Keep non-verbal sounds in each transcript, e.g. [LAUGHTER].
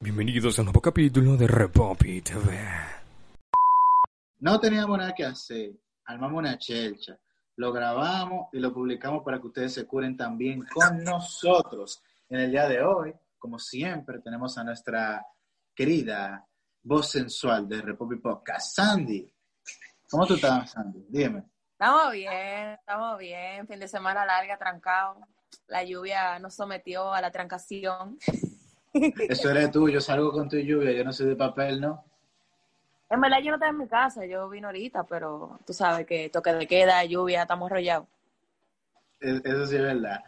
Bienvenidos a un nuevo capítulo de Repopi TV. No teníamos nada que hacer. Armamos una chelcha. Lo grabamos y lo publicamos para que ustedes se curen también con nosotros. En el día de hoy, como siempre, tenemos a nuestra querida voz sensual de Repopi Podcast, Sandy. ¿Cómo tú estás, Sandy? Dime. Estamos bien, estamos bien. Fin de semana larga, trancado. La lluvia nos sometió a la trancación. Eso eres tú, yo salgo con tu lluvia, yo no soy de papel, ¿no? En verdad yo no estoy en mi casa, yo vine ahorita, pero tú sabes que toque de queda, lluvia, estamos rollados. Eso sí es verdad.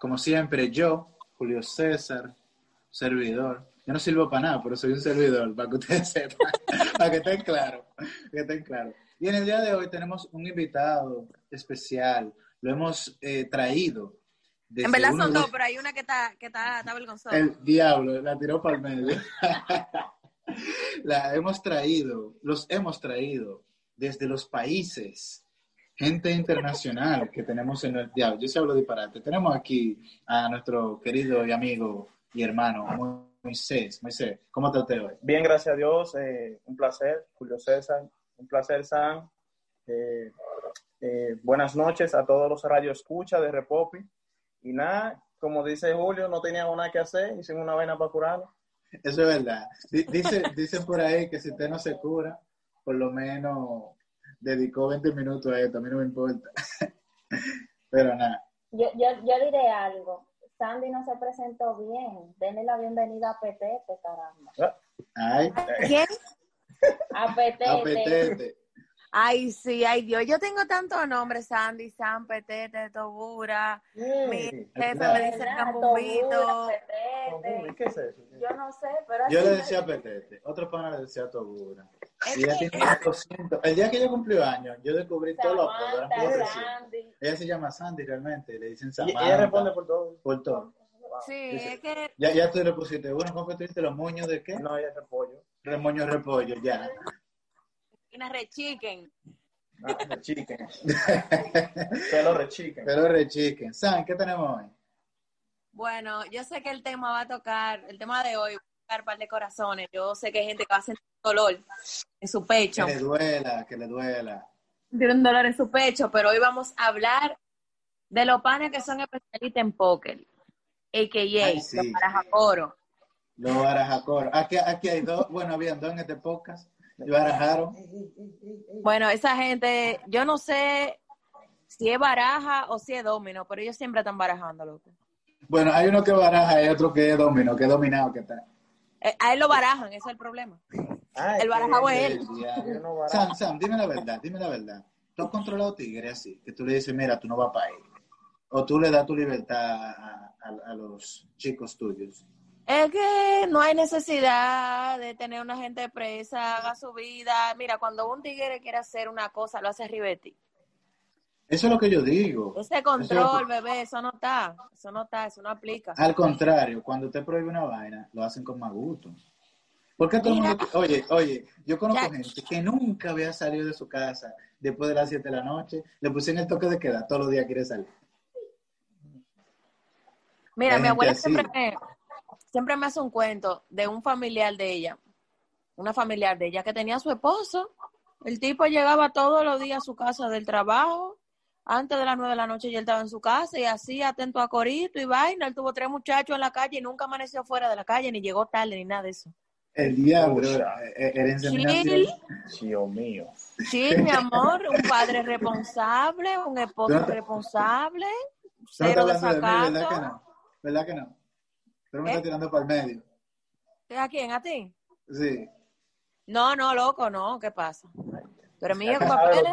Como siempre, yo, Julio César, servidor. Yo no sirvo para nada, pero soy un servidor, para que ustedes [LAUGHS] sepan, para que estén claros, que estén claros. Y en el día de hoy tenemos un invitado especial, lo hemos eh, traído en verdad son dos, pero hay una que está, que está, está vergonzosa. El diablo, la tiró para el medio. [LAUGHS] la hemos traído, los hemos traído desde los países, gente internacional que tenemos en el diablo. Yo se hablo disparate. Tenemos aquí a nuestro querido y amigo y hermano Moisés. Moisés, ¿cómo te usted hoy? Bien, gracias a Dios. Eh, un placer, Julio César. Un placer, Sam. Eh, eh, buenas noches a todos los radio escucha de Repopi. Y nada, como dice Julio, no teníamos nada que hacer, hicimos una vaina para curarlo. Eso es verdad. Dice, dicen por ahí que si usted no se cura, por lo menos dedicó 20 minutos a esto, a mí no me importa. [LAUGHS] Pero nada. Yo, yo, yo diré algo. Sandy no se presentó bien. Denle la bienvenida a Petete, caramba. Ay. ¿Quién? A Petete. A Petete. Ay, sí, ay Dios, yo tengo tantos nombres, Sandy, San, Petete, Tobura, mi jefe me dice Cambumbito. ¿Qué es eso? Yo no sé, pero... Yo le decía Petete, otro pana le decía Tobura. Y ella tiene 200. El día que ella cumplió años, yo descubrí todo lo que Ella se llama Sandy realmente, le dicen Samantha. Y ella responde por todo. Por todo. Sí, es que... Ya, ya tú le pusiste, bueno, ¿cómo tuviste los moños de qué? No, ella es repollo. Remoño repollo, ya. Una rechiquen. Ah, rechiquen. [LAUGHS] Pelo rechiquen. Pelo rechiquen. ¿Saben qué tenemos hoy? Bueno, yo sé que el tema va a tocar, el tema de hoy va a tocar par de corazones. Yo sé que hay gente que va a sentir dolor en su pecho. Que le duela, que le duela. Tiene un dolor en su pecho, pero hoy vamos a hablar de los panes que son especialistas en póker, a.k.a. sí. los barajacoro. Los barajacoro. Aquí, aquí hay dos, bueno, habían dos en este podcast. Barajaron. Bueno, esa gente, yo no sé si es baraja o si es domino, pero ellos siempre están barajando, loco. Bueno, hay uno que baraja y otro que es domino, que es dominado que está. Eh, a él lo barajan, ese es el problema. el barajado es él. Sam, Sam, dime la verdad, dime la verdad. ¿Tú has controlado tigre así? Que tú le dices, mira, tú no vas para ahí. O tú le das tu libertad a, a los chicos tuyos. Es que no hay necesidad de tener una gente presa, haga su vida. Mira, cuando un tigre quiere hacer una cosa, lo hace Rivetti. Eso es lo que yo digo. Ese control, bebé, eso no está. Eso no está, eso no aplica. Al contrario, cuando usted prohíbe una vaina, lo hacen con más gusto. Porque todo el mundo... Oye, oye, yo conozco gente que nunca había salido de su casa después de las 7 de la noche, le pusieron el toque de queda, todos los días quiere salir. Mira, mi abuela siempre me, siempre me hace un cuento de un familiar de ella, una familiar de ella que tenía a su esposo. El tipo llegaba todos los días a su casa del trabajo, antes de las nueve de la noche y él estaba en su casa y así atento a corito y vaina. Él tuvo tres muchachos en la calle y nunca amaneció fuera de la calle, ni llegó tarde, ni nada de eso. El diablo, era Dios mío. Sí, mi amor, un padre responsable, un esposo responsable, cero desacato. ¿Verdad que no? ¿Verdad que no? Pero me está ¿Eh? tirando para el medio. ¿A quién? ¿A ti? Sí. No, no, loco, no. ¿Qué pasa? Pero mira, Ya papeles.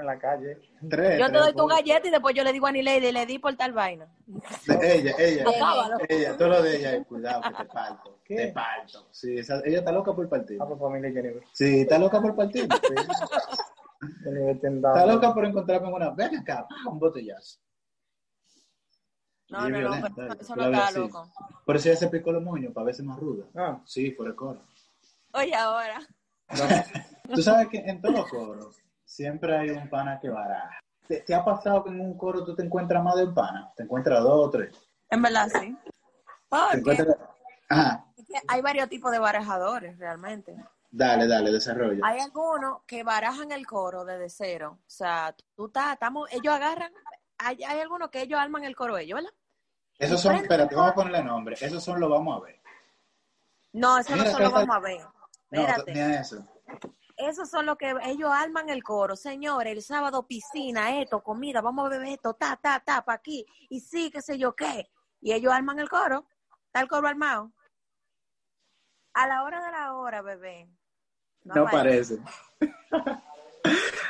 en la calle. Tres. Yo te tres doy tu galleta y después yo le digo a Lady, le di por tal vaina. Ella, ella. Acábalo. Ella, todo lo de ella, cuidado que te parto. ¿Qué? Te parto. Sí, esa- ella está loca por partir. Ah, pues familia Jennifer. Sí, está loca por [LAUGHS] te da- Está loca por encontrarme en una. Ven acá, un botellazo. No, no, no, pero eso no está loco. Por eso ella se picó los moños, para verse más ruda. Ah, Sí, por el coro. Oye, ahora. Tú sabes que en todos los coros siempre hay un pana que baraja. ¿Te, te ha pasado que en un coro tú te encuentras más de un pana? Te encuentras dos o tres. En verdad, sí. Porque encuentras... Ajá, es que hay varios tipos de barajadores, realmente. dale, dale, desarrolla. Hay algunos que barajan el coro desde cero. O sea, tú estás, estamos, ellos agarran, hay, hay algunos que ellos arman el coro ellos, ¿verdad? Esos son, espérate, vamos a ponerle nombre. Esos son los vamos a ver. No, eso Mira, no acá está- vamos a ver. No, Espérate. a eso. Esos son los que ellos arman el coro. Señores, el sábado piscina, esto, comida, vamos a beber esto, ta, ta, ta, pa' aquí. Y sí, qué sé yo qué. Y ellos arman el coro. Está el coro armado. A la hora de la hora, bebé. No parece. no [LAUGHS]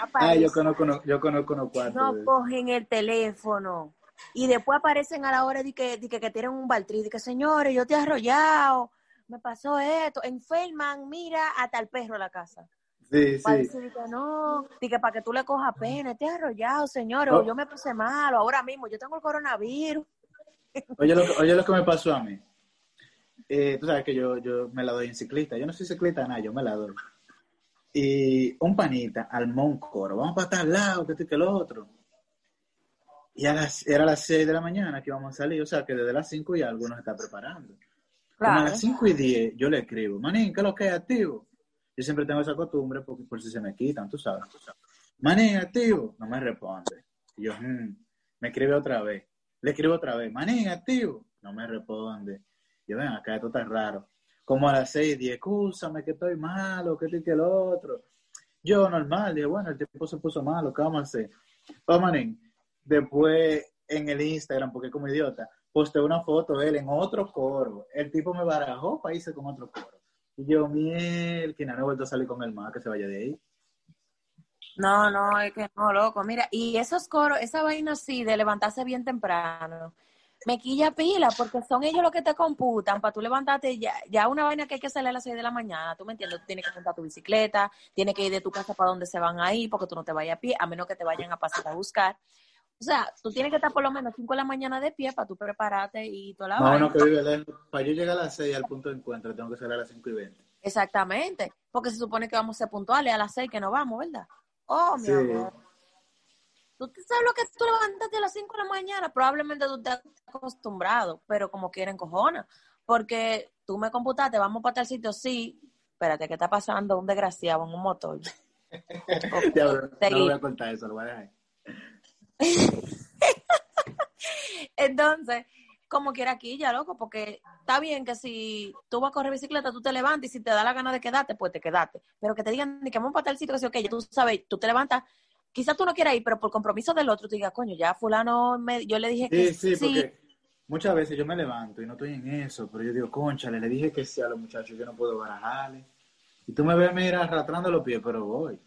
Ah, aparece. yo conozco, yo conozco unos cuantos. no de- cogen el teléfono. Y después aparecen a la hora de que, de que, que tienen un baltrí, de que señores, yo te he arrollado, me pasó esto, enferman, mira, hasta el perro a la casa. Sí, Para sí. decir que no, y que para que tú le cojas pena, te he arrollado, señores, Oh. o yo me puse malo, ahora mismo, yo tengo el coronavirus. [LAUGHS] Oye lo, que- oye lo que me pasó a mí. Eh, tú sabes que yo, yo me la doy en ciclista. Yo no soy ciclista, nada, yo me la doy. Y un panita armó un coro. Vamos para tal lado, que esto y que lo otro. Y a las, era a las 6 de la mañana que íbamos a salir. O sea, que desde las 5 y algo nos está preparando. Como a Claro. las 5 y 10 yo le escribo, Manín, ¿qué es lo que es activo? Yo siempre tengo esa costumbre porque por si se me quitan, tú sabes. Manín, activo. No me responde. Y yo, "Hmm". me escribe otra vez. Le escribo otra vez, Manín, activo. No me responde. Yo, ven acá, esto está raro. Como a las 6, 10, escúchame que estoy malo, que esto y que lo otro. Yo, normal, dije, bueno, el tipo se puso malo, ¿qué vamos después en el Instagram, porque como idiota, posté una foto de él en otro coro. El tipo me barajó para irse con otro coro. Y yo, miel, que no he vuelto a salir con el más, que se vaya de ahí. No, no, es que no, loco. Mira, y esos coros, esa vaina así de levantarse bien temprano, me quilla pila porque son ellos los que te computan para tú levantarte ya, ya una vaina que hay que salir a las 6 de la mañana, tú me entiendes, tú tienes que montar tu bicicleta, tienes que ir de tu casa para donde se van a ir porque tú no te vayas a pie, a menos que te vayan a pasar a buscar. O sea, tú tienes que estar por lo menos 5 de la mañana de pie para tú prepararte y toda la No, vaina. uno que vive lejos. Para yo llegar a las 6 al punto de encuentro, tengo que salir a las 5 y 20. Exactamente, porque se supone que vamos a ser puntuales a las 6 que no vamos, ¿verdad? Oh, mi Sí. amor. Tú te sabes lo que tú levantaste a las 5 de la mañana, probablemente tú estás acostumbrado, pero como quieren cojona, porque tú me computaste, vamos para tal sitio, sí, espérate, ¿qué está pasando? Un desgraciado en un motor. Ok, [LAUGHS] Ya, no voy a contar eso, lo voy a dejar. [LAUGHS] Entonces, como quiera aquí, ya loco, porque está bien que si tú vas a correr bicicleta, tú te levantas y si te da la gana de quedarte, pues te quedaste. Pero que te digan ni que vamos para tal sitio, que sí, ok, ya tú sabes, tú te levantas, quizás tú no quieras ir, pero por compromiso del otro, tú digas, coño, ya fulano, me, yo le dije que Sí, sí, porque muchas veces yo me levanto y no estoy en eso, pero yo digo, conchale, le dije que sí a los muchachos, yo no puedo barajarle. Y tú me ves, mira, arrastrando los pies, pero voy.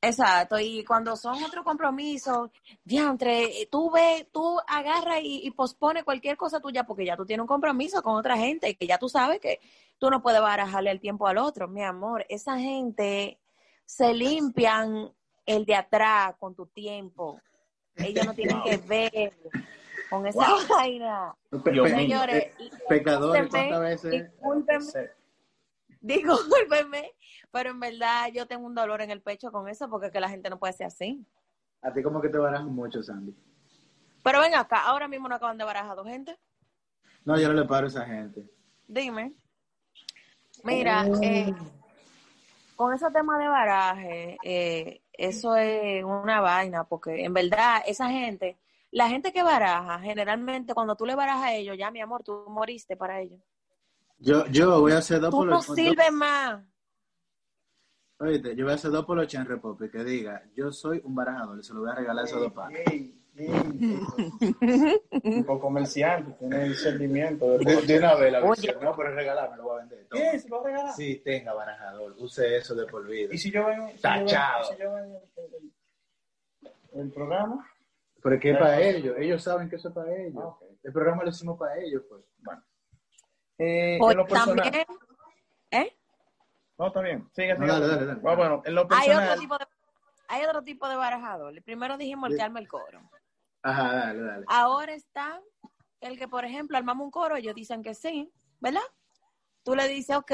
Exacto, y cuando son otros compromisos, diantre, tú ves, tú agarras y, y pospones cualquier cosa tuya porque ya tú tienes un compromiso con otra gente que ya tú sabes que tú no puedes barajarle el tiempo al otro, mi amor. Esa gente se limpian el de atrás con tu tiempo. Ellos no tienen que ver con esa vaina. Pe-. Señores, pecadores, discúlpenme, ¿cuántas veces? discúlpenme, discúlpenme, pero en verdad yo tengo un dolor en el pecho con eso porque es que la gente no puede ser así. A ti como que te barajan mucho, Sandy. Pero ven acá, ahora mismo no acaban de barajar dos gente. No, yo no le paro a esa gente. Dime. Mira, eh, con ese tema de baraje, eh, eso es una vaina, porque en verdad esa gente, la gente que baraja, generalmente cuando tú le barajas a ellos, ya mi amor, tú moriste para ellos. Yo, yo voy a hacer dos Tú por no los sirves más. Oíste, yo voy a hacer dos por los Chen Repop que diga, yo soy un barajador, y se lo voy a regalar a esos dos panes. Tipo comerciante, tiene el sentimiento. De, de una vez la Oye. visión. No, pero regalarme lo voy a vender. Toma. ¿Qué? ¿Se lo va a regalar? Sí, tenga barajador. Use eso de por vida. ¿Y si yo ven, si Tachado. Yo ven, si yo ven el, el- el programa? Pero es que es para ellos. Ellos saben que eso es para ellos. Ah. El programa lo hicimos para ellos, pues. Bueno. Eh, en lo personal. también, ¿eh? No, está bien. Sigue, No, sigue. dale, dale, dale. Ah, bueno, en lo Hay personal. otro tipo de, hay otro tipo de barajador. El primero dijimos el que arma el coro. Ajá, dale, dale. Ahora está el que, por ejemplo, armamos un coro, ellos dicen que sí, ¿verdad? Tú le dices, ok,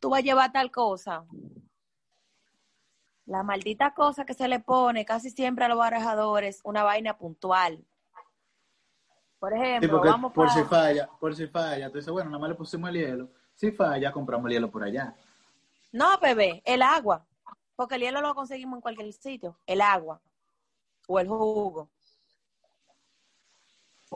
tú vas a llevar tal cosa. La maldita cosa que se le pone casi siempre a los barajadores, una vaina puntual. Por Sí, ejemplo, porque vamos por para... si falla, por si falla, tú dices, bueno, nada más le pusimos el hielo. Si falla, compramos el hielo por allá. No, bebé, el agua. Porque el hielo lo conseguimos en cualquier sitio. El agua. O el jugo.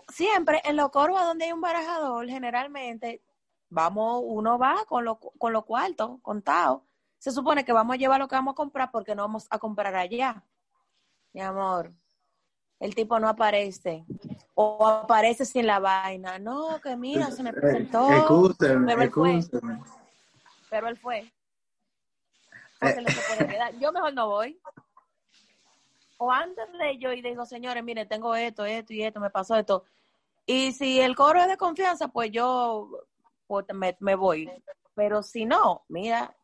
Siempre en los coros donde hay un barajador, generalmente, vamos, uno va con lo, con los cuartos contados. Se supone que vamos a llevar lo que vamos a comprar porque no vamos a comprar allá. Mi amor, el tipo no aparece. O aparece sin la vaina. No, que mira, se me presentó. Excúseme, pero él fue. pero él fue. Porque no se puede quedar. Yo mejor no voy. O antes de yo y digo, señores, miren, tengo esto, esto y esto, me pasó esto. Y si el coro es de confianza, pues yo pues, me, me voy. Pero si no, mira,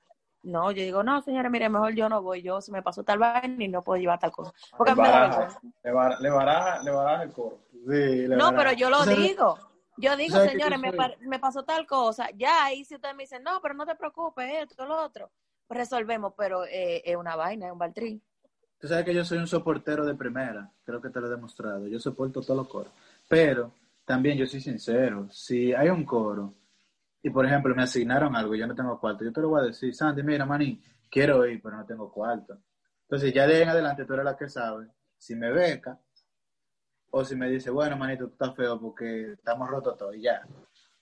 no, yo digo, no, señores, miren, mejor yo no voy. Yo se me pasó tal vaina y no puedo llevar tal cosa. Porque Le mí me da baraja, vergüenza. le baraja, le baraja, le baraja el coro. Sí, le No, pero yo lo ¿Tú sabes- digo. Yo digo, señores, me, me pasó tal cosa. Ya, ahí si ustedes me dicen, no, pero no te preocupes, esto, lo otro. Pues resolvemos, pero eh, es una vaina, es un baltrín. Tú sabes que yo soy un soportero de primera, creo que te lo he demostrado. Yo soporto todos los coros. Pero también yo soy sincero, si hay un coro y por ejemplo me asignaron algo y yo no tengo cuarto, yo te lo voy a decir, Sandy, mira, maní, quiero ir, pero no tengo cuarto. Entonces ya de en adelante tú eres la que sabe si me beca o si me dice, bueno, manito, tú estás feo porque estamos rotos todos y ya.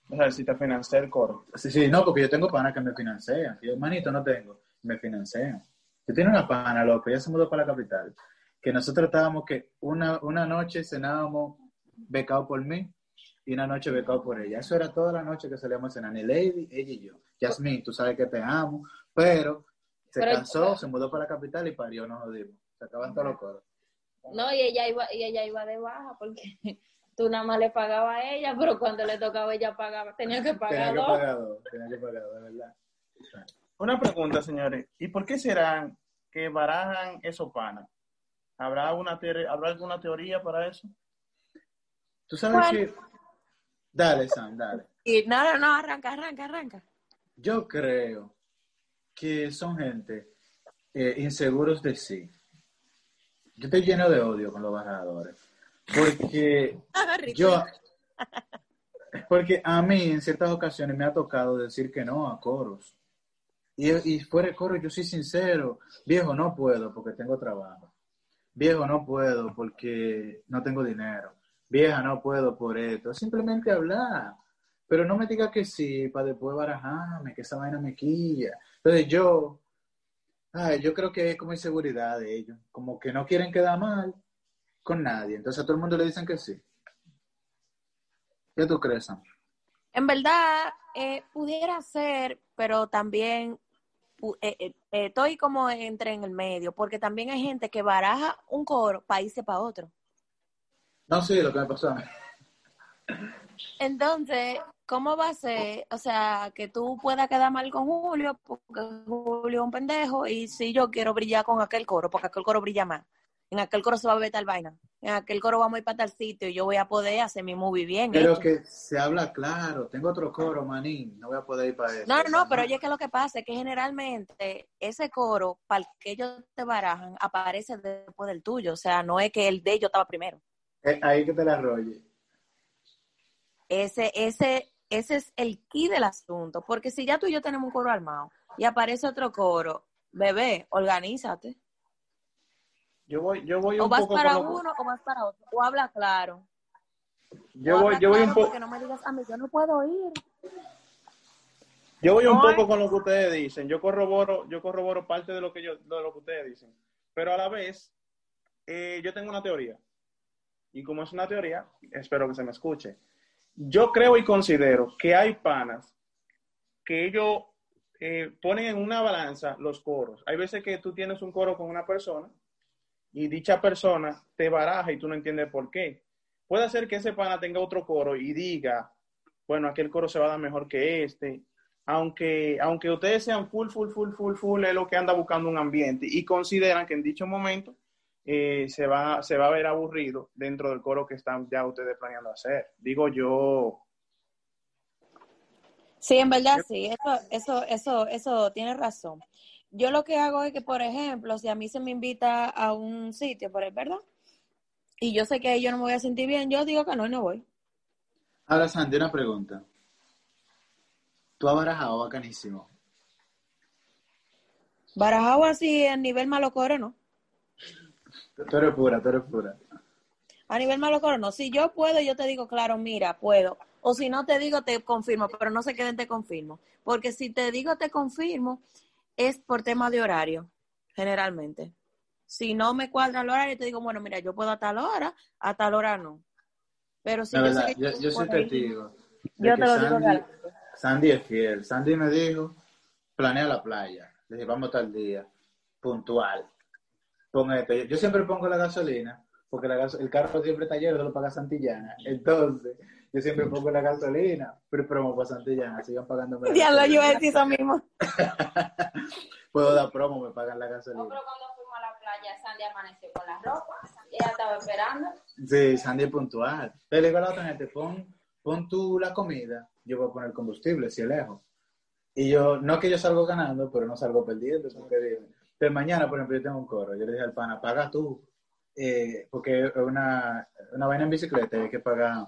O sea, si te financia el coro. Sí, sí, no, porque yo tengo panas que me financian. Yo, manito, no tengo, me financian. Yo tengo una pana, loco, ya se mudó para la capital, que nosotros estábamos que una, una noche cenábamos becado por mí y una noche becado por ella. Eso era toda la noche que salíamos a cenar, ni Lady, ella y yo. Jasmine, tú sabes que te amo, pero se Pero- cansó, se mudó para la capital y parió, nos jodimos. Se acaban todos los coros. No, y ella iba, y ella iba de baja porque [LAUGHS] tú nada más le pagabas a ella, pero cuando le tocaba ella pagaba, tenía que Tenía pagar que dos. pagar dos, tenía que pagar dos, de verdad. Una pregunta, señores. ¿Y por qué será que barajan esos panas? ¿Habrá alguna, teoría, ¿Habrá alguna teoría para eso? Tú sabes que... Dale, Sam, dale. Y no, no, no, arranca, arranca, arranca. Yo creo que son gente eh, inseguros de sí. Yo estoy lleno de odio con los barajadores. Porque [LAUGHS] yo, porque a mí en ciertas ocasiones me ha tocado decir que no a coros. Y, y fuera de coro yo soy sincero, viejo no puedo porque tengo trabajo. Viejo no puedo porque no tengo dinero. Vieja no puedo por esto. Simplemente hablar. Pero no me diga que sí para después barajarme, que esa vaina me quilla. Entonces yo, ay, yo creo que es como inseguridad de ellos. Como que no quieren quedar mal con nadie. Entonces a todo el mundo le dicen que sí. ¿Qué tú crees, Sam? En verdad, eh, pudiera ser, pero también eh, eh, eh, estoy como entre en el medio, porque también hay gente que baraja un coro para irse para otro. No, sí, lo que me pasó. Entonces, ¿cómo va a ser? O sea, que tú puedas quedar mal con Julio, porque Julio es un pendejo, y si yo quiero brillar con aquel coro, porque aquel coro brilla más. En aquel coro se va a ver tal vaina. En aquel coro vamos a ir para tal sitio y yo voy a poder hacer mi movie bien. Pero que se habla claro. Tengo otro coro, manín. No voy a poder ir para eso. No, no, no, pero oye, que lo que pasa es que generalmente ese coro, para el que ellos te barajan, aparece después del tuyo. O sea, no es que el de ellos estaba primero. Eh, ahí que te la arrolle. Ese, ese, ese es el key del asunto. Porque si ya tú y yo tenemos un coro armado y aparece otro coro, bebé, organízate. Yo voy, yo voy O un vas poco para con lo- uno o vas para otro. O habla claro. Yo O voy, yo voy un poco, Porque no me digas a mí, yo no puedo ir. yo voy un poco con lo que ustedes dicen. Yo corroboro, yo corroboro parte de lo que yo, de lo que ustedes dicen. Pero a la vez, eh, yo tengo una teoría. y como es una teoría, espero que se me escuche. Yo creo y considero que hay panas que ellos eh, ponen en una balanza los coros. Hay veces que tú tienes un coro con una persona y dicha persona te baraja y tú no entiendes por qué. Puede ser que ese pana tenga otro coro y diga, bueno, aquel coro se va a dar mejor que este. Aunque, aunque ustedes sean full, full, full, full, full, es lo que anda buscando un ambiente y consideran que en dicho momento eh, se, va, se va a ver aburrido dentro del coro que están ya ustedes planeando hacer. Digo yo. Sí, en verdad sí, eso, eso, eso, eso tiene razón. Yo lo que hago es que, por ejemplo, si a mí se me invita a un sitio, por el verdad, y yo sé que yo no me voy a sentir bien, yo digo que no y no voy. Ahora, Sandy, una pregunta. Tú has barajado bacanísimo. Barajado así en nivel malocore, ¿no? Tú eres pura, tú eres pura. A nivel malocore, no. Si yo puedo, yo te digo, claro, mira, puedo. O si no te digo, te confirmo, pero no se queden, te confirmo. Porque si te digo, te confirmo, es por tema de horario, generalmente. Si no me cuadra el horario, te digo, bueno, mira, yo puedo a tal hora, a tal hora no. Pero si La yo, verdad, sé que yo, yo soy testigo. Yo que te lo digo Sandy, real. Sandy es fiel. Sandy me dijo, planea la playa. Le dije, vamos tal día. Puntual. Pon esto. Yo, yo siempre pongo la gasolina, porque la gaso- el carro siempre está lleno, solo paga Santillana. Entonces, yo siempre pongo la gasolina, pero promo para Santillana. Sigan pagándome la Ya lo iba a decir eso mismo. [LAUGHS] Puedo dar promo, me pagan la No, gasolina. pero cuando fuimos a la playa, Sandy amaneció con la ropa. Ella estaba esperando. Sí, Sandy es puntual. Te le digo a la otra gente, pon, pon tú la comida, yo voy a poner combustible, si es lejos. Y yo, no que yo salgo ganando, pero no salgo perdiendo, porque digo, Pero mañana, por ejemplo, yo tengo un coro, yo le dije al pana, paga tú, eh, porque es una, una vaina en bicicleta, hay que pagar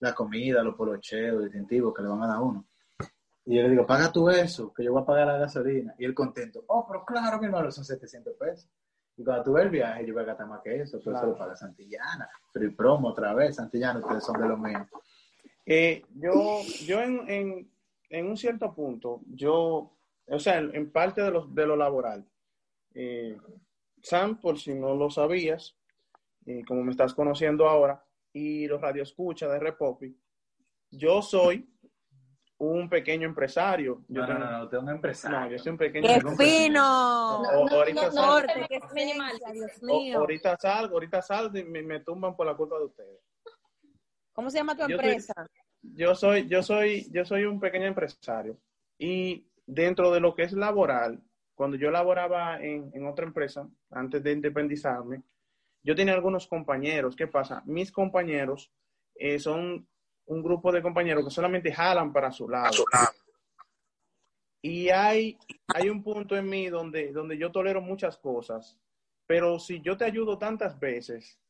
la comida, los polocheos, los distintivos que le van a dar uno. Y yo le digo, paga tú eso, que yo voy a pagar la gasolina. Y él contento, oh, pero claro, mi hermano, son 700 pesos. Y cuando tú ves el viaje, yo voy a gastar más que eso, pero eso Claro. lo paga Santillana. Free promo otra vez, Santillana, ustedes son de lo mío. Eh, yo, yo en, en, en un cierto punto, yo, o sea, en, en parte de lo, de lo laboral, eh, Sam, por si no lo sabías, eh, como me estás conociendo ahora, y los radioescuchas de Repopi, yo soy un pequeño empresario. Yo No, no, tengo- no, no, usted es un empresario. no, yo soy un pequeño ¡Qué empresario. fino! Ahorita no, salgo- ahorita salgo, ahorita salgo y me, me tumban por la culpa de ustedes. ¿Cómo se llama tu Yo empresa? yo soy, yo soy, yo soy un pequeño empresario y dentro de lo que es laboral, cuando yo laboraba en, en otra empresa, antes de independizarme, yo tenía algunos compañeros. ¿Qué pasa? Mis compañeros eh, son un grupo de compañeros que solamente jalan para su lado. Y hay, hay un punto en mí donde, donde yo tolero muchas cosas, pero si yo te ayudo tantas veces,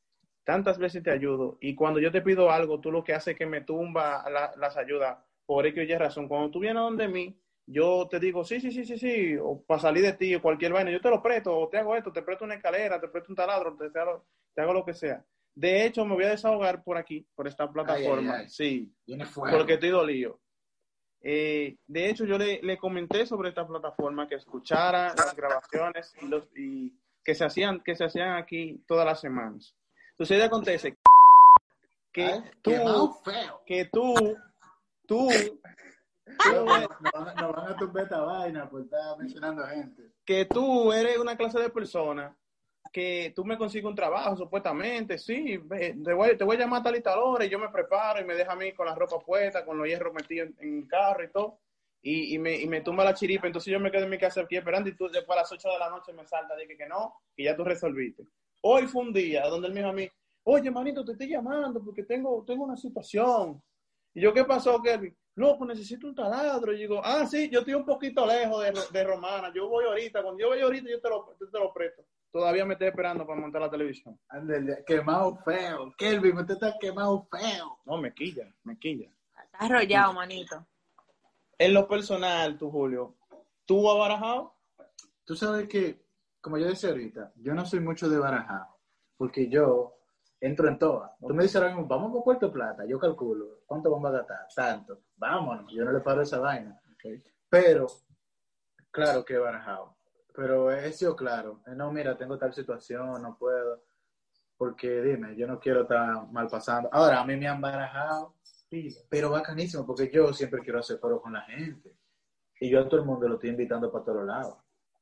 tantas veces te ayudo, y cuando yo te pido algo, tú lo que haces es que me tumba la- las ayudas por X o Y razón. Cuando tú vienes donde mí, yo te digo, sí, sí, sí, sí, sí, o para salir de ti o cualquier vaina, yo te lo presto, o te hago esto, te presto una escalera, te presto un taladro, te, te hago, te hago lo que sea. De hecho, me voy a desahogar por aquí, por esta plataforma. ay. Sí, Viene fuego. porque estoy dolido. Eh, de hecho, yo le, le comenté sobre esta plataforma que escuchara las grabaciones y, los, y que se hacían que se hacían aquí todas las semanas. Entonces, acontece que Ay, tú, que tú, tú, No, [LAUGHS] no, van- no van a tumbar esta vaina por estar mencionando gente. que tú eres una clase de persona que tú me consigues un trabajo, supuestamente, sí, te voy, te voy a llamar a tal y tal hora y yo me preparo y me deja a mí con la ropa puesta, con los hierros metidos en, en el carro y todo, y, y me, y me tumba la chiripa, entonces yo me quedo en mi casa aquí esperando y tú después a las 8 de la noche me salta, dije que no, que ya tú resolviste. Hoy fue un día donde él me dijo a mí, oye, manito, te estoy llamando porque tengo, tengo una situación. Y yo, ¿qué pasó, Kelvin? No, pues necesito un taladro. Y digo, ah, sí, yo estoy un poquito lejos de, de Romana. Yo voy ahorita. Cuando yo voy ahorita, yo te lo, yo te lo presto. Todavía me estoy esperando para montar la televisión. Ándale, quemado feo. Kelvin, usted está quemado feo. No, me quilla, me quilla. Está arrollado, manito. En lo personal, tú, Julio, ¿tú has barajado? Tú sabes que, como yo decía ahorita, yo no soy mucho de barajar, porque yo entro en todas. Tú me dices ahora mismo, vamos por Puerto Plata, yo calculo, ¿cuánto vamos a gastar? Tanto. Vámonos, yo no le paro esa vaina. Pero, claro que he barajado. Pero he sido claro. No, mira, tengo tal situación, no puedo. porque dime, yo no quiero estar mal pasando. Ahora, a mí me han barajado, pero bacanísimo, porque yo siempre quiero hacer coro con la gente. Y yo a todo el mundo lo estoy invitando para todos lados.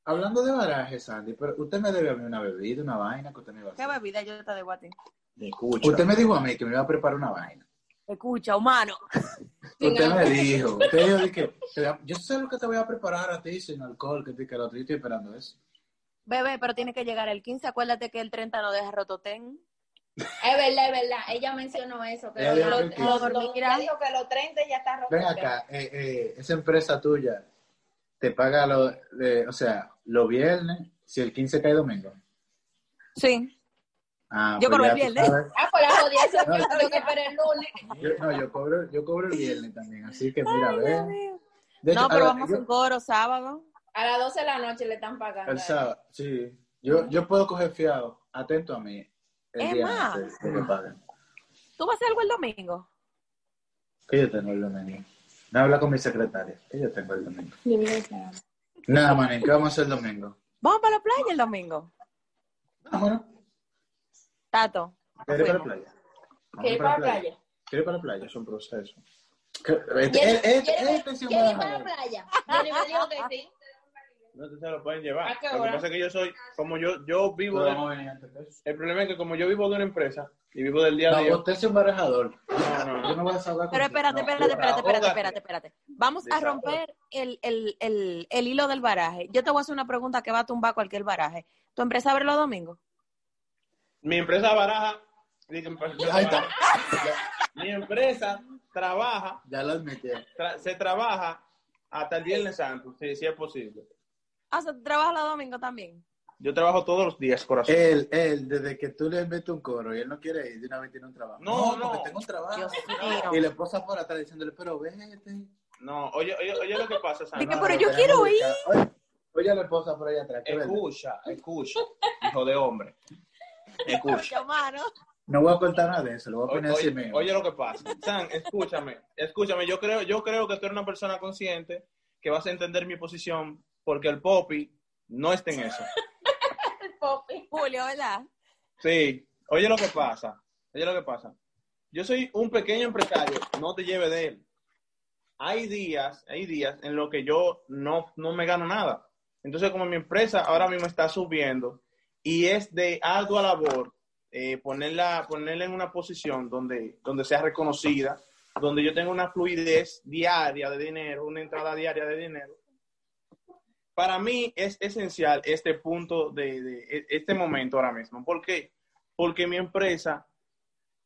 Hablando de baraje, Sandy, pero usted me debe a mí una bebida, una vaina que usted me iba a ¿Qué hacer. bebida yo te debo a Escucha. Usted me dijo a mí que me iba a preparar una vaina. Escucha, humano. [LAUGHS] Usted me dijo, usted dijo que, que yo sé lo que te voy a preparar a ti sin alcohol, que te que lo otro. Yo estoy esperando eso. Bebé, pero tiene que llegar el 15. Acuérdate que el 30 no deja rototén. Es verdad, es verdad. Ella mencionó eso. Que Ella lo, lo- que lo- ella dijo que los 30 ya está roto. Ven acá, eh, eh, esa empresa tuya te paga lo, de- o sea, los viernes, si el 15 cae domingo. Sí. Ah, Yo pues cobro ya el viernes. sabes. Ah, pues la jodida eso No. yo tengo que esperar el lunes. Yo, no, yo cobro, yo cobro el viernes también, así que mira, Ay, ve. Dios mío. De hecho, No, pero vamos a yo- un coro sábado. A las 12 de la noche le están pagando. el sábado, sí. Yo, yo puedo coger fiado, atento a mí, el Es día más. antes de que paguen. ¿Tú vas a hacer algo el domingo? ¿Qué yo tengo el domingo? No habla con mi secretaria. ¿Qué yo tengo el domingo? Nada, manín, ¿qué vamos a hacer el domingo? Vamos para la playa el domingo. Vámonos. Tato. ¿Quieres ir para la playa? ¿Quieres ir para la playa? ¿Quieres ir para la playa? Es un proceso. ¿Qué- este- ¿Quieres este- ¿Quieres- este ir para la playa? Jenny me dijo que sí. No se lo pueden llevar. ¿A qué Lo que pasa es que yo soy, como yo, yo vivo, de- el problema es que como yo vivo de una empresa y vivo del día a No, día, usted es un barajador. No, no, no. Yo no voy a Pero espérate, No, espérate, espérate, espérate, espérate, espérate. Vamos a romper el, el, el, el hilo del baraje. Yo te voy a hacer una pregunta que va a tumbar cualquier baraje. ¿Tu empresa abre los domingos? Mi empresa baraja, mi empresa Ahí está. baraja. mi empresa trabaja, Ya lo admití. tra- se trabaja hasta el Viernes Santo, si, si es posible. Ah, o sea, ¿tú trabajas los domingos también? Yo trabajo todos los días, corazón. Él, él, desde que tú le metes un coro y él no quiere ir, de una vez tiene un trabajo. No, porque no. tengo un trabajo. Dios. Y la esposa por atrás diciéndole, pero vete. No, oye, oye, oye lo que pasa, Sandra. Dije, No, pero no, yo quiero buscar. Oye, oye la esposa por allá atrás. Escucha, escucha, hijo de hombre. [LAUGHS] Escucha. No voy a cortar nada de eso, lo voy a poner así Oye, mismo. oye lo que pasa. San, escúchame, escúchame. Yo creo, yo creo que tú eres una persona consciente que vas a entender mi posición porque el popi no está en eso. [LAUGHS] El popi. Julio, ¿verdad? Sí, oye lo que pasa. Oye lo que pasa. Yo soy un pequeño empresario, no te lleve de él. Hay días, hay días en los que yo no, no me gano nada. Entonces, como mi empresa ahora mismo está subiendo y es de ardua labor eh, ponerla, ponerla en una posición donde, donde sea reconocida, donde yo tenga una fluidez diaria de dinero, una entrada diaria de dinero. Para mí es esencial este punto de, de este momento ahora mismo. ¿Por qué? Porque mi empresa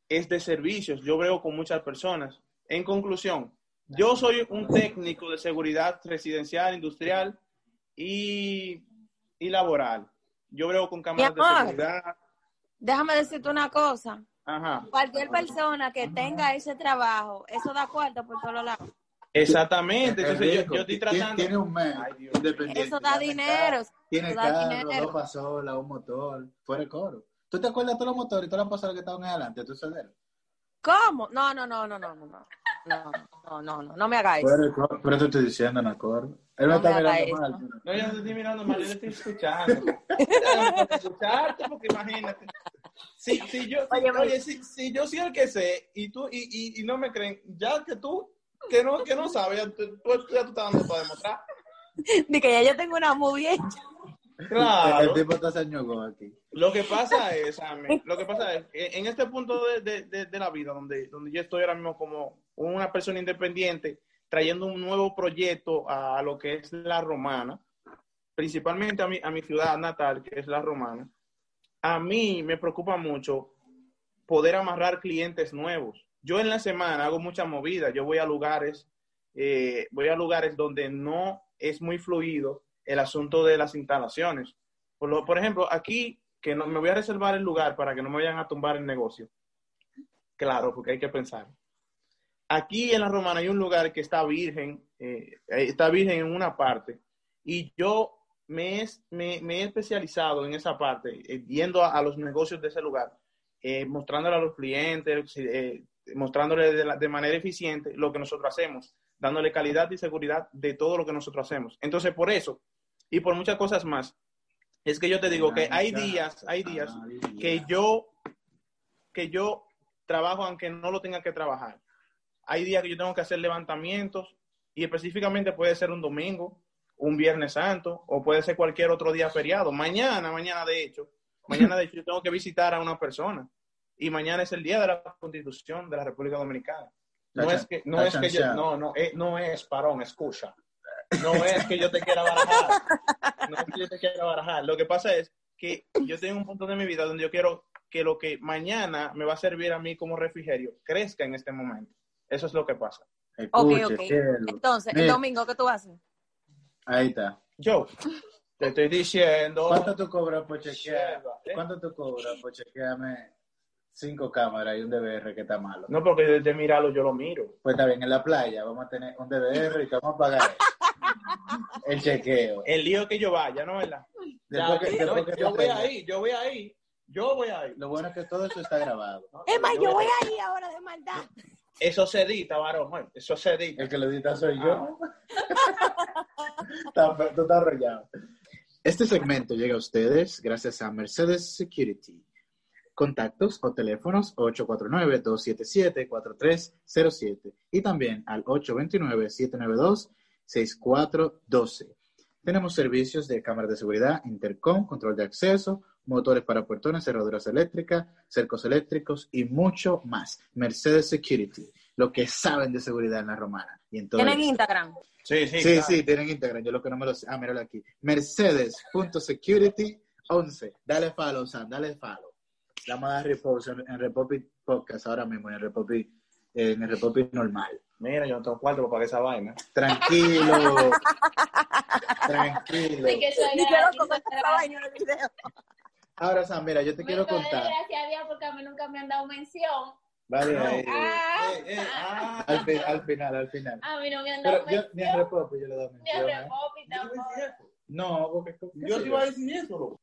es de servicios. Yo veo con muchas personas. En conclusión, yo soy un técnico de seguridad residencial, industrial y, y laboral. Yo veo con cámaras de amor. seguridad. Déjame decirte una cosa. Ajá. Cualquier persona que tenga ese trabajo, eso da cuarto por todos lados. Exactamente. Entonces yo, Rico, yo estoy tratando. Tiene un mes Ay, Dios. independiente. Eso da dinero. Tiene da carro, dinero. dos pasolas, un motor, fuera de coro. ¿Tú te acuerdas de todos los motores y todas las pasolas que estaban adelante? ¿Tú sabes? ¿Cómo? No, no, no, no, no, no, no. No, no, no, no, no me eso. de coro. Pero te estoy diciendo, Nacor. Él No está me mirando eso. mal. pero- No, yo no te estoy mirando mal, yo le estoy escuchando. [LAUGHS] Escucharte, porque imagínate. Si, si yo, Oye, oye, si, si yo soy el que sé y tú y, y, y no me creen, ya que tú, que no, que no sabes, ya tú, ya tú estás dando para demostrar. Di que ya yo tengo una muy bien. Claro. El tipo está sañogo aquí. Lo que pasa es, Sammy, lo que pasa es, en este punto de, de- de- de la vida, donde, donde yo estoy ahora mismo como una persona independiente, trayendo un nuevo proyecto a lo que es la romana, principalmente a mi, a mi ciudad natal, que es la romana, a mí me preocupa mucho poder amarrar clientes nuevos. Yo en la semana hago mucha movida, yo voy a lugares, eh, voy a lugares donde no es muy fluido el asunto de las instalaciones. Por, lo, por ejemplo, aquí, que no, me voy a reservar el lugar para que no me vayan a tumbar el negocio. Claro, porque hay que pensar. Aquí en la Romana hay un lugar que está virgen, eh, está virgen en una parte, y yo me, es- me, he especializado en esa parte, eh, yendo a, los negocios de ese lugar, eh, mostrándole a los clientes, eh, mostrándole de, la- de manera eficiente lo que nosotros hacemos, dándole calidad y seguridad de todo lo que nosotros hacemos. Entonces, por eso, y por muchas cosas más, es que yo te digo que hay días, hay días que yo que yo trabajo aunque no lo tenga que trabajar. Hay días que yo tengo que hacer levantamientos y específicamente puede ser un domingo, un viernes santo o puede ser cualquier otro día feriado. Mañana, mañana de hecho, mañana de hecho yo tengo que visitar a una persona y mañana es el día de la Constitución de la República Dominicana. No es que, no es que yo, no, no, eh, no es, parón, escucha. No es que yo te quiera barajar. No es que yo te quiera barajar. Lo que pasa es que yo tengo un punto de mi vida donde yo quiero que lo que mañana me va a servir a mí como refrigerio crezca en este momento. Eso es lo que pasa. ok, ok. Entonces, el domingo, ¿qué tú haces? Ahí está. Yo te estoy diciendo. ¿Cuánto tú cobras por chequear? ¿eh? ¿Cuánto tú cobras por chequearme cinco cámaras y un DVR que está malo? No, porque desde mirarlo yo lo miro. Pues está bien, en la playa vamos a tener un DVR y te vamos a pagar el chequeo. El lío que yo vaya, ¿no verdad? Ya, que, yo voy ahí, yo voy ahí. Yo voy ahí. Lo bueno es que todo eso está grabado. Es más, yo voy ahí ahora de maldad. Eso se edita, varón, eso se edita. El que lo edita soy yo. Ah. [LAUGHS] tú estás arrollado. Este segmento llega a ustedes gracias a Mercedes Security. Contactos o teléfonos 849-277-4307 y también al 829-792-6412. Tenemos servicios de cámara de seguridad, intercom, control de acceso, motores para puertones, cerraduras eléctricas, cercos eléctricos y mucho más. Mercedes Security, lo que saben de seguridad en la romana. Y ¿Tienen Instagram? Sí, sí. Sí, sí, tienen Instagram. Yo lo que no me lo sé. Ah, míralo aquí. Mercedes.security11. Dale follow, Sam, dale follow. Vamos a dar repose en, Republic Podcast ahora mismo, en Republic, en el Republic normal. Mira, yo no tengo cuarto para pagar esa vaina. Tranquilo. [LAUGHS] Tranquilo. Sí, que soy Ahora, Sam, mira, yo te quiero contar. Gracias a Dios porque a mí nunca me han dado mención. Vale, ah, eh, eh, ah, al, al, final, al final. A mí no me han dado Pero mención. Yo, ni a Repop yo le doy mención. Ni a Repop ¿eh? tampoco. No, porque... Yo te iba a decir eso,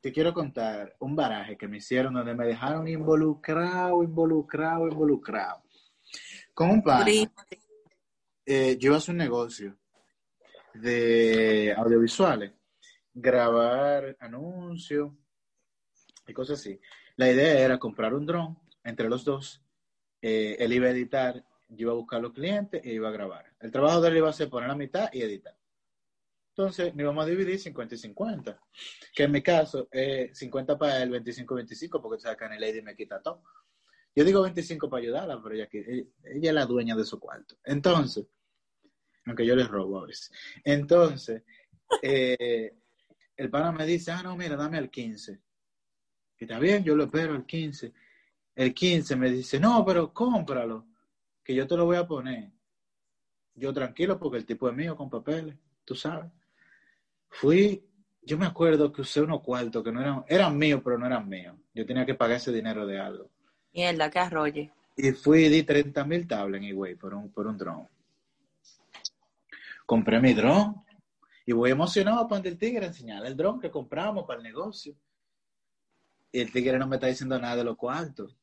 Te quiero contar un baraje que me hicieron donde me dejaron involucrado, involucrado, involucrado. Con un pan. Eh, yo iba a hacer un negocio de audiovisuales, grabar anuncios y cosas así. La idea era comprar un dron entre los dos. Eh, él iba a editar, yo iba a buscar los clientes e iba a grabar. El trabajo de él iba a ser poner la mitad y editar. Entonces, nos íbamos a dividir 50 y 50. Que en mi caso, es 50 para él, 25 y 25, porque sabes que en el Lady me quita todo. Yo digo 25 para ayudarla, pero ella, ella es la dueña de su cuarto. Entonces, aunque yo les robo a veces. Entonces, eh, el pana me dice, ah, no, mira, dame al 15. Y está bien, yo lo espero al 15. El 15 me dice, no, pero cómpralo, que yo te lo voy a poner. Yo tranquilo, porque el tipo es mío con papeles, tú sabes. Fui, yo me acuerdo que usé unos cuartos que no eran, eran míos, pero no eran míos. Yo tenía que pagar ese dinero de algo. Mierda, que arrolle. Y fui y di 30 mil tablas en eBay por un, por un dron compré mi dron y voy emocionado para el tigre enseñarle el dron que compramos para el negocio. Y el tigre no me está diciendo nada de lo cuartos.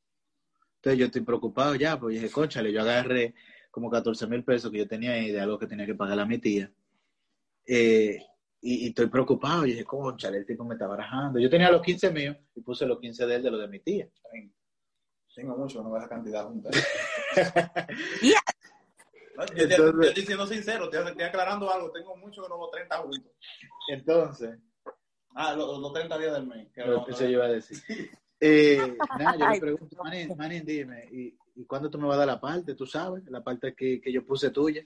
Entonces yo estoy preocupado ya, pues dije, conchale, yo agarré como 14 mil pesos que yo tenía ahí de algo que tenía que pagar a mi tía. Eh, y, estoy preocupado. Y dije, conchale, el tipo me está barajando. Yo tenía los 15 míos y puse los 15 de él de los de mi tía. Tengo mucho, no esa cantidad juntas. [LAUGHS] Yo, estoy siendo sincero, te estoy aclarando algo. Tengo mucho que no los 30 juntos. Entonces. Ah, los, los 30 días del mes. Que lo que se iba a decir. [LAUGHS] Eh, nada, yo le pregunto, Manín, dime, ¿y, ¿y, cuándo tú me vas a dar la parte? ¿Tú sabes? La parte que, que yo puse tuya.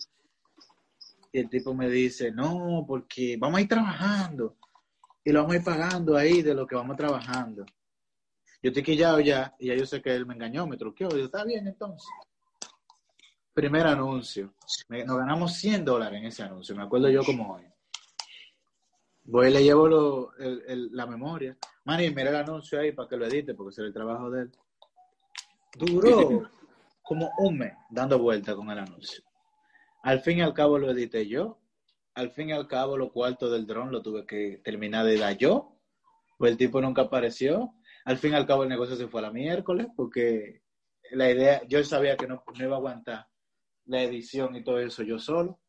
Y el tipo me dice, no, porque vamos a ir trabajando. Y lo vamos a ir pagando ahí de lo que vamos trabajando. Yo estoy quillado ya, y ya yo sé que él me engañó, me truqueó. Y yo, está bien entonces primer anuncio. Nos ganamos 100 dólares en ese anuncio, me acuerdo yo como hoy. Voy y le llevo lo, el, la memoria. Manny, mira el anuncio ahí para que lo edite, porque será el trabajo de él. Duró [LAUGHS] como un mes dando vuelta con el anuncio. Al fin y al cabo lo edité yo. Al fin y al cabo los cuartos del dron lo tuve que terminar de dar yo. Pues el tipo nunca apareció. Al fin y al cabo el negocio se fue a la miércoles porque la idea, yo sabía que no, no iba a aguantar la edición y todo eso yo solo.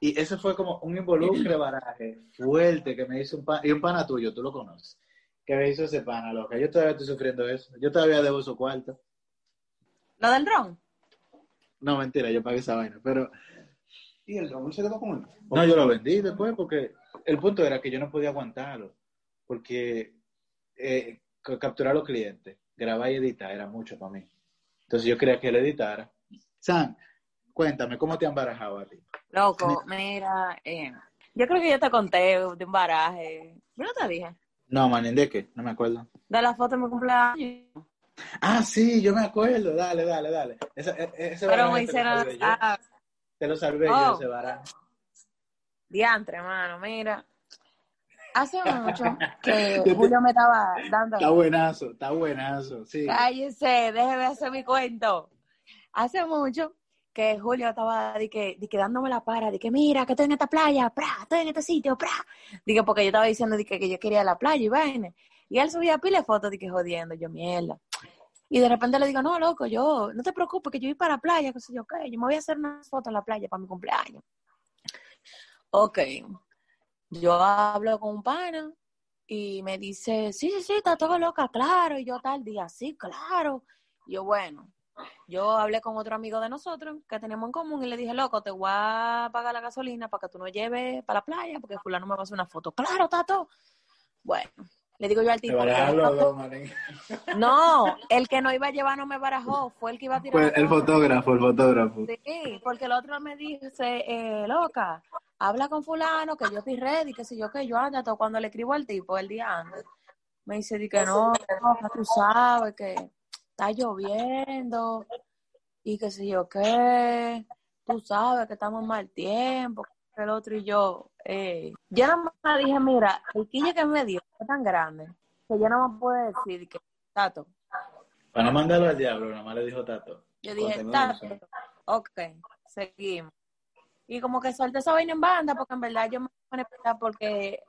Y eso fue como un involucre baraje fuerte que me hizo un pana, y un pana tuyo, tú lo conoces, que me hizo ese pana, loca. Yo todavía estoy sufriendo eso. Yo todavía debo su cuarto. ¿Lo del ron? No, mentira, yo pagué esa vaina. Pero ¿Y el dron se quedó con él? no, yo lo vendí después porque el punto era que yo no podía aguantarlo. Porque eh, capturar a los clientes, grabar y editar era mucho para mí. Entonces yo quería que él editara. Sam, cuéntame, ¿cómo te han barajado a ti? Loco, mira, eh, yo creo que yo te conté de un baraje. Yo no te dije. No, manín, ¿de qué? No me acuerdo. De la foto de mi cumpleaños. Ah, sí, yo me acuerdo. Dale, dale, dale. Esa- e- ese Pero me te lo hicieron. salvé yo. Te lo salvé yo, Oh. ese baraje. diantre, hermano, mira. Hace mucho que [LAUGHS] Julio me estaba dando. Está buenazo, está buenazo, sí. Cállese, déjeme hacer mi cuento. Hace mucho que Julio estaba de que, de que dándome la para, de que mira, que estoy en esta playa, pra, estoy en este sitio, pra. Dije, porque yo estaba diciendo de que, que yo quería la playa y vaina. Y él subía pila de fotos de que jodiendo, yo mierda. Y de repente le digo, no, loco, yo, no te preocupes, que yo voy para la playa, que sé yo qué, yo me voy a hacer una foto en la playa para mi cumpleaños. Ok. Yo hablo con un pana y me dice, sí, sí, sí, está todo loca, claro. Y yo tal día, sí, claro. Y yo, bueno, yo hablé con otro amigo de nosotros que tenemos en común y le dije, loco, te voy a pagar la gasolina para que tú nos lleves para la playa porque fulano me va a hacer una foto. Claro, Tato. Bueno, le digo yo al tipo, los dos, [LAUGHS] no, el que no iba a llevar no me barajó, fue el que iba a tirar. La el fotógrafo, el fotógrafo. Sí, porque el otro me dice, eh, loca, habla con fulano, que yo estoy ready, que sé yo que yo ando, todo cuando le escribo al tipo el día antes, me dice di que no, no, tú sabes que está lloviendo y que sé yo qué, tú sabes que estamos en mal tiempo, el otro y yo, eh, yo nada más dije, mira, el quille que me dio fue tan grande que yo no me puedo decir que, Tato, Para no mandarlo al diablo, nada más le dijo Tato. yo dije, Tato, visual. ok, seguimos. Y como que solté esa vaina en banda, porque en verdad yo me pone a pensar porque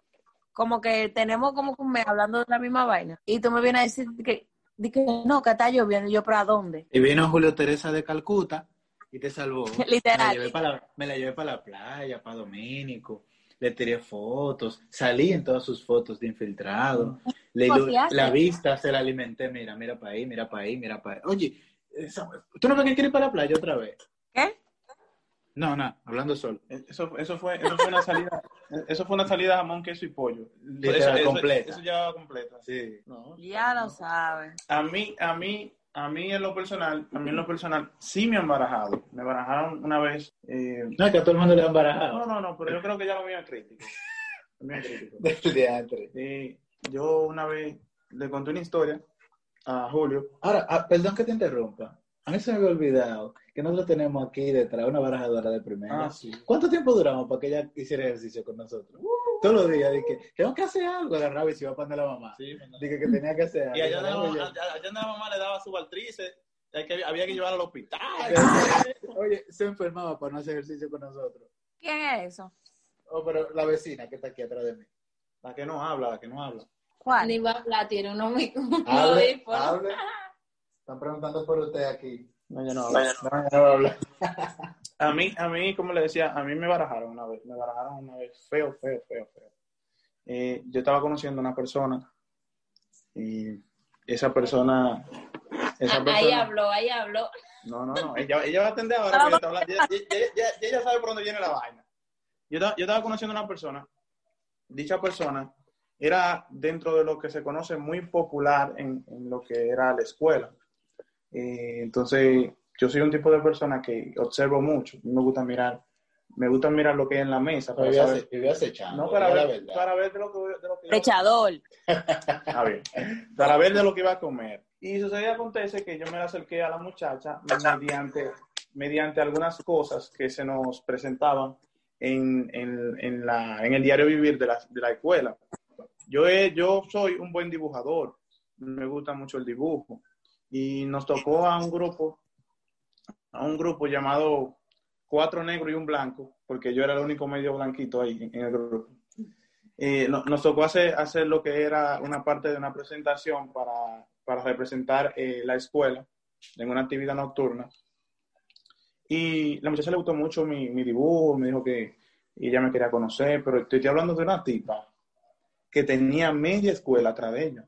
como que tenemos como que hablando de la misma vaina. Y tú me vienes a decir que, que no, que está lloviendo. Y yo, ¿pero a dónde? Y vino Julio Teresa de Calcuta y te salvó. Literal. [LAUGHS] Me la llevé para la, me la llevé para la playa, para Domínico. Le tiré fotos. Salí en todas sus fotos de infiltrado. Le la vista se la alimenté. Mira, mira para ahí, mira para ahí, mira para ahí. Oye, esa- ¿tú no ves que quiere ir para la playa otra vez? ¿Qué? No, no, hablando solo. Eso, eso, fue, eso fue una salida, [LAUGHS] eso fue una salida jamón, queso y pollo. Literal, eso, completa. Eso ya va completa. Sí. No. Ya lo sabes. A mí, a mí, a mí en lo personal, a mí en lo personal, sí me han barajado. Me barajaron una vez. eh, No, es que a todo el mundo le han no, barajado. no, no, pero yo creo que ya lo mío crítico. [LAUGHS] Lo mío crítico. Eh, yo una vez le conté una historia a Julio. Ahora, ah, perdón que te interrumpa. A mí se me había olvidado que nosotros tenemos aquí detrás una barajadora de primera. Ah, sí. ¿Cuánto tiempo duramos para que ella hiciera ejercicio con nosotros? Todos los días, que tengo que hacer algo, agarraba y se iba a poner la mamá. Sí, Dije que tenía que hacer algo. Y allá allá donde la mamá le daba su baltrice, que- había que llevarla al hospital. [LAUGHS] Oye, se enfermaba para no hacer ejercicio con nosotros. ¿Quién es eso? Oh, pero la vecina que está aquí atrás de mí. La que no habla, la que no habla. ¿Cuál? Ni va a hablar, tiene unos mic- unos Hable, hable. Están preguntando por usted aquí. No, ya no habla. No, no va a hablar. A mí, a mí, como le decía, a mí me barajaron una vez, me barajaron una vez, feo, feo, feo, feo. Eh, yo estaba conociendo a una persona y esa persona, esa Ah, persona, Ahí habló, ahí habló. no, no, no, ella, ella va a atender ahora que yo estoy hablando, ella, ella- ella- ella sabe por dónde viene la vaina. Yo estaba, yo estaba conociendo a una persona, dicha persona era dentro de lo que se conoce muy popular en, en lo que era la escuela. Eh, entonces, yo soy un tipo de persona que observo mucho, me gusta mirar, me gusta mirar lo que hay en la mesa para Vivía, saber, no para ver, para ver de lo que, de lo que Flechador. Está bien. Para ver de lo que iba a comer. Y sucede y acontece que yo me la acerqué a la muchacha mediante, mediante algunas cosas que se nos presentaban en, en, en la, en el diario vivir de la, de la escuela. Yo, he- yo soy un buen dibujador, me gusta mucho el dibujo. Y nos tocó a un grupo, a un grupo llamado Cuatro Negros y un Blanco, porque yo era el único medio blanquito ahí en, el grupo. Eh, no- nos tocó hacer, hacer lo que era una parte de una presentación para, para representar eh, la escuela en una actividad nocturna. Y la muchacha le gustó mucho mi, mi dibujo, me dijo que ella me quería conocer, pero estoy, estoy hablando de una tipa que tenía media escuela atrás de ella.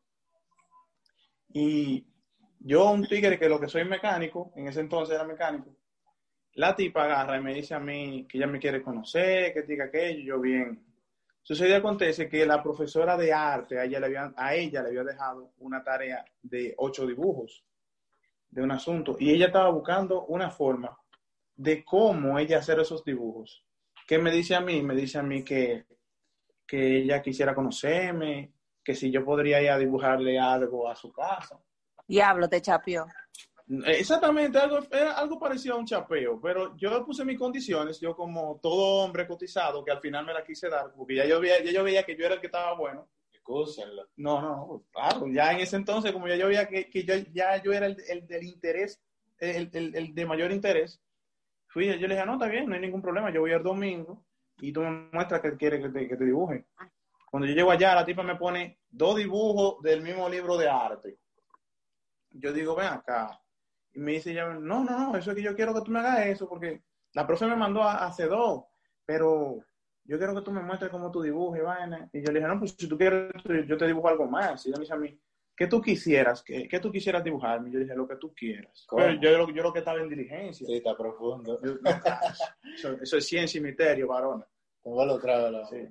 Y yo, un tigre que lo que soy mecánico, en ese entonces era mecánico, la tipa agarra y me dice a mí que ella me quiere conocer, que diga aquello, yo bien. Sucede acontece que la profesora de arte, a ella, le había, a ella le había dejado una tarea de ocho dibujos de un asunto y ella estaba buscando una forma de cómo ella hacer esos dibujos. ¿Qué me dice a mí? Me dice a mí que, que ella quisiera conocerme, que si yo podría ir dibujarle algo a su casa. Diablo, te chapió. Exactamente, algo, era algo parecido a un chapeo, pero yo puse mis condiciones, yo como todo hombre cotizado, que al final me la quise dar, porque ya yo veía, ya yo veía que yo era el que estaba bueno. No, no, claro, ya en ese entonces, como ya yo veía que, que yo, ya yo era el, el del interés, el, el, el, de mayor interés, fui, yo le dije, no, está bien, no hay ningún problema, yo voy el domingo y tú me muestras que quieres que te, que te dibuje. Cuando yo llego allá, la tipa me pone dos dibujos del mismo libro de arte. Yo digo, ven acá, y me dice ella, no, no, no, eso es que yo quiero que tú me hagas eso, porque la profe me mandó a, hacer dos, pero yo quiero que tú me muestres cómo tú dibujas y vaina. Y yo le dije, no, pues si tú quieres, yo te dibujo algo más. Y ella me dice a mí, ¿qué tú quisieras? ¿Qué, qué tú quisieras dibujarme? Yo dije, lo que tú quieras. Pero yo, yo, lo que estaba en diligencia. Sí, está profundo. Yo, eso, eso, es ciencia y misterio. Como lo trago, sí.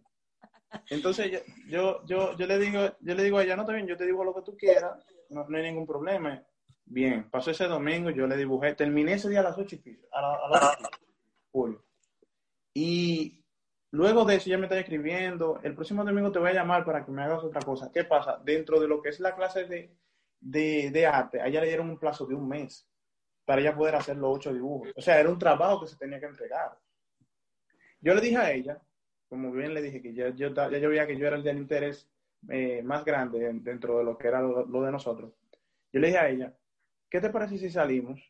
Entonces yo, yo, yo, yo, le digo, yo le digo a ella, no, está bien, yo te dibujo lo que tú quieras, no, hay ningún problema. Bien, pasó ese domingo, yo le dibujé, terminé ese día a las 8 y a, la, a las 8, Y luego de eso ya me está escribiendo, el próximo domingo te voy a llamar para que me hagas otra cosa. ¿Qué pasa? Dentro de lo que es la clase de, de, de arte, a ella le dieron un plazo de un mes para ella poder hacer los ocho dibujos. O sea, era un trabajo que se tenía que entregar. Yo le dije a ella, como bien le dije, que ya yo, ya yo veía que yo era el del interés eh, más grande dentro de lo que era lo, lo de nosotros. Yo le dije a ella, ¿qué te parece si salimos?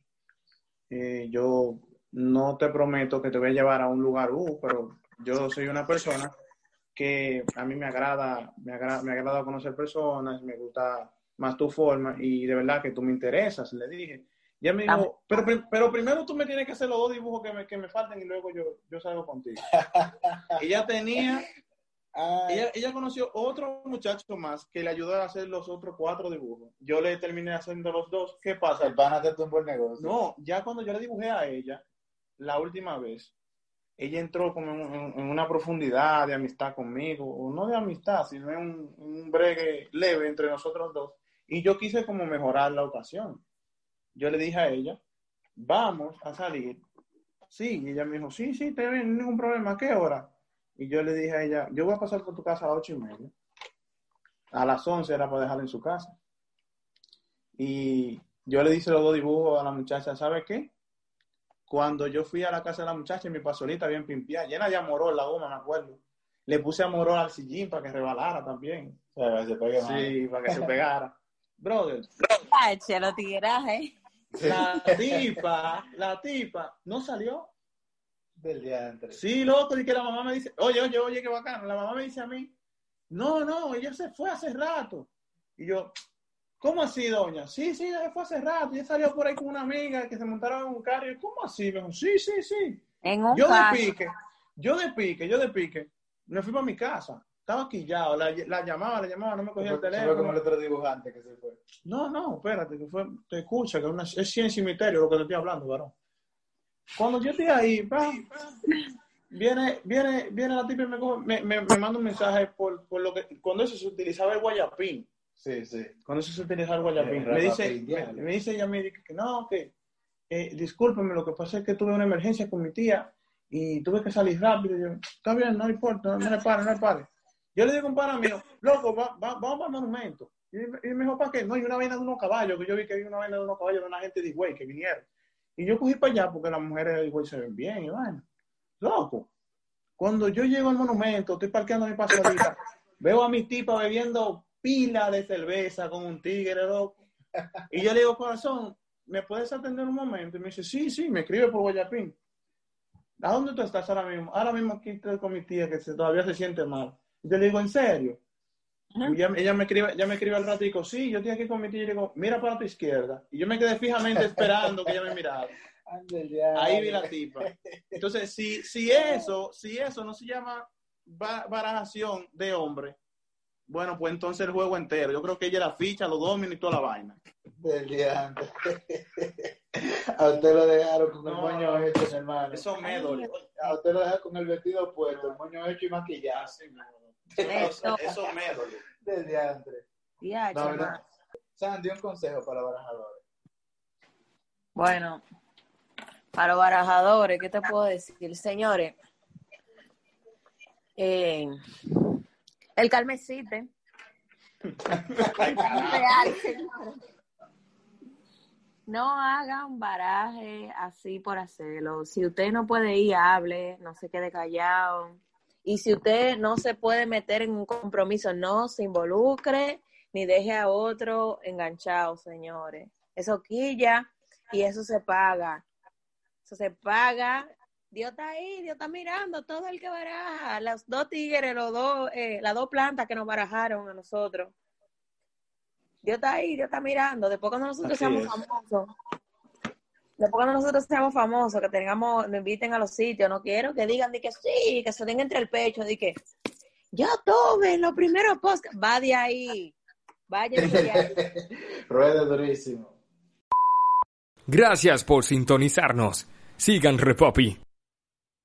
Eh, yo no te prometo que te voy a llevar a un lugar, uh, pero yo soy una persona que a mí me agrada, me agrada, me agrada conocer personas, me gusta más tu forma y de verdad que tú me interesas, le dije. Ya me dijo, pero, pero primero tú me tienes que hacer los dos dibujos que me, que me faltan y luego yo, yo salgo contigo. [LAUGHS] ella tenía ella, ella, conoció otro muchacho más que le ayudó a hacer los otros cuatro dibujos. Yo le terminé haciendo los dos. ¿Qué pasa? El van a hacer un buen negocio. No, ya cuando yo le dibujé a ella, la última vez, ella entró como en, en una profundidad de amistad conmigo, o no de amistad, sino en un, un bregue leve entre nosotros dos. Y yo quise como mejorar la ocasión. Yo le dije a ella, vamos a salir. Sí, y ella me dijo, sí, sí, te bien, ningún problema. ¿A qué hora? Y yo le dije a ella, yo voy a pasar por tu casa a las ocho y media. A las once era para dejarla en su casa. Y yo le hice los dos dibujos a la muchacha, ¿sabe qué? Cuando yo fui a la casa de la muchacha, mi pasolita bien pimpiada, llena de amorol la goma, me acuerdo. Le puse amorol al sillín para que rebalara también. para que se pegue sí, para que se pegara. Brother. Ay, lo tigueraje. La tipa, la tipa, no salió del día Sí, loco, y que la mamá me dice, oye, oye, oye, qué bacano. La mamá me dice a mí, no, no, ella se fue hace rato. Y yo, ¿cómo así, doña? Sí, sí, ella se fue hace rato. Ella salió por ahí con una amiga que se montaron en un carro. Y yo, ¿cómo así? Me dijo, sí, sí, sí. En un yo de pique, yo de pique, yo de pique, me fui para mi casa. Estaba quillado, la, la llamaba, la llamaba, no me cogía el teléfono. Fue como el otro dibujante que se fue. No, no, espérate, que fue, te escucha, que una, es ciencia y misterio lo que te estoy hablando, varón. Cuando yo estoy ahí, pa, viene, viene, viene la tipa y me, me, me, me manda un mensaje por, por, lo que, cuando eso se utilizaba el guayapín. Sí, sí. Cuando eso se utilizaba el guayapín. Me dice, me, me, dice ella, me dice que no, que, eh, discúlpeme, lo que pasa es que tuve una emergencia con mi tía y tuve que salir rápido. Y yo, está bien, no importa, no, le pare, no le pare. Yo le digo a un pana mío, loco, va, va, vamos al monumento. Y, y me dijo, ¿para qué? No, hay una vaina de unos caballos, que yo vi que hay una vaina de unos caballos de una gente de güey que vinieron. Y yo cogí para allá porque las mujeres Higüey se ven bien, y bueno, loco. Cuando yo llego al monumento, estoy parqueando mi pasadita, [LAUGHS] veo a mi tipa bebiendo pila de cerveza con un tigre, loco. Y yo le digo, corazón, ¿me puedes atender un momento? Y me dice, sí, sí, me escribe por Guayapín. ¿A dónde tú estás ahora mismo? Ahora mismo aquí estoy con mi tía que se, todavía se siente mal. Y yo le digo, ¿en serio? Uh -huh. Y ella, ella, me escribe, ella me escribe al rato y digo, sí, yo estoy aquí con mi tía y digo, mira para tu izquierda. Y yo me quedé fijamente esperando que ella me mirara. [LAUGHS] Ahí vi la tipa. [LAUGHS] Entonces, si, si eso, si eso no se llama barajación de hombre, Bueno, pues entonces el juego entero. Yo creo que ella la ficha, los dominos y toda la vaina. Del diante. [LAUGHS] A usted lo dejaron con el No, moño hecho, hermano. Eso me dolió. A usted lo dejaron con el vestido puesto, el moño hecho y maquillado. Eso, eso me dolió. Del diantre. Ya, No. Sandy, un consejo para barajadores. Bueno, para los barajadores, ¿qué te puedo decir? Señores, eh, el calmecite. No hagan baraje así por hacerlo. Si usted no puede ir, hable, no se quede callado. Y si usted no se puede meter en un compromiso, no se involucre ni deje a otro enganchado, señores. Eso quilla y eso se paga. Eso se paga. Dios está ahí, Dios está mirando todo el que baraja. Los dos tigres, los dos, eh, las dos plantas que nos barajaron a nosotros. Dios está ahí, Dios está mirando. Después cuando nosotros Así seamos es. famosos, después cuando nosotros seamos famosos, que tengamos, nos inviten a los sitios, no quiero que digan de que sí, que se den entre el pecho, de que yo tuve los primeros posts. Va de ahí. Vaya de ahí. [LAUGHS] Ruede durísimo. Gracias por sintonizarnos. Sigan Repopi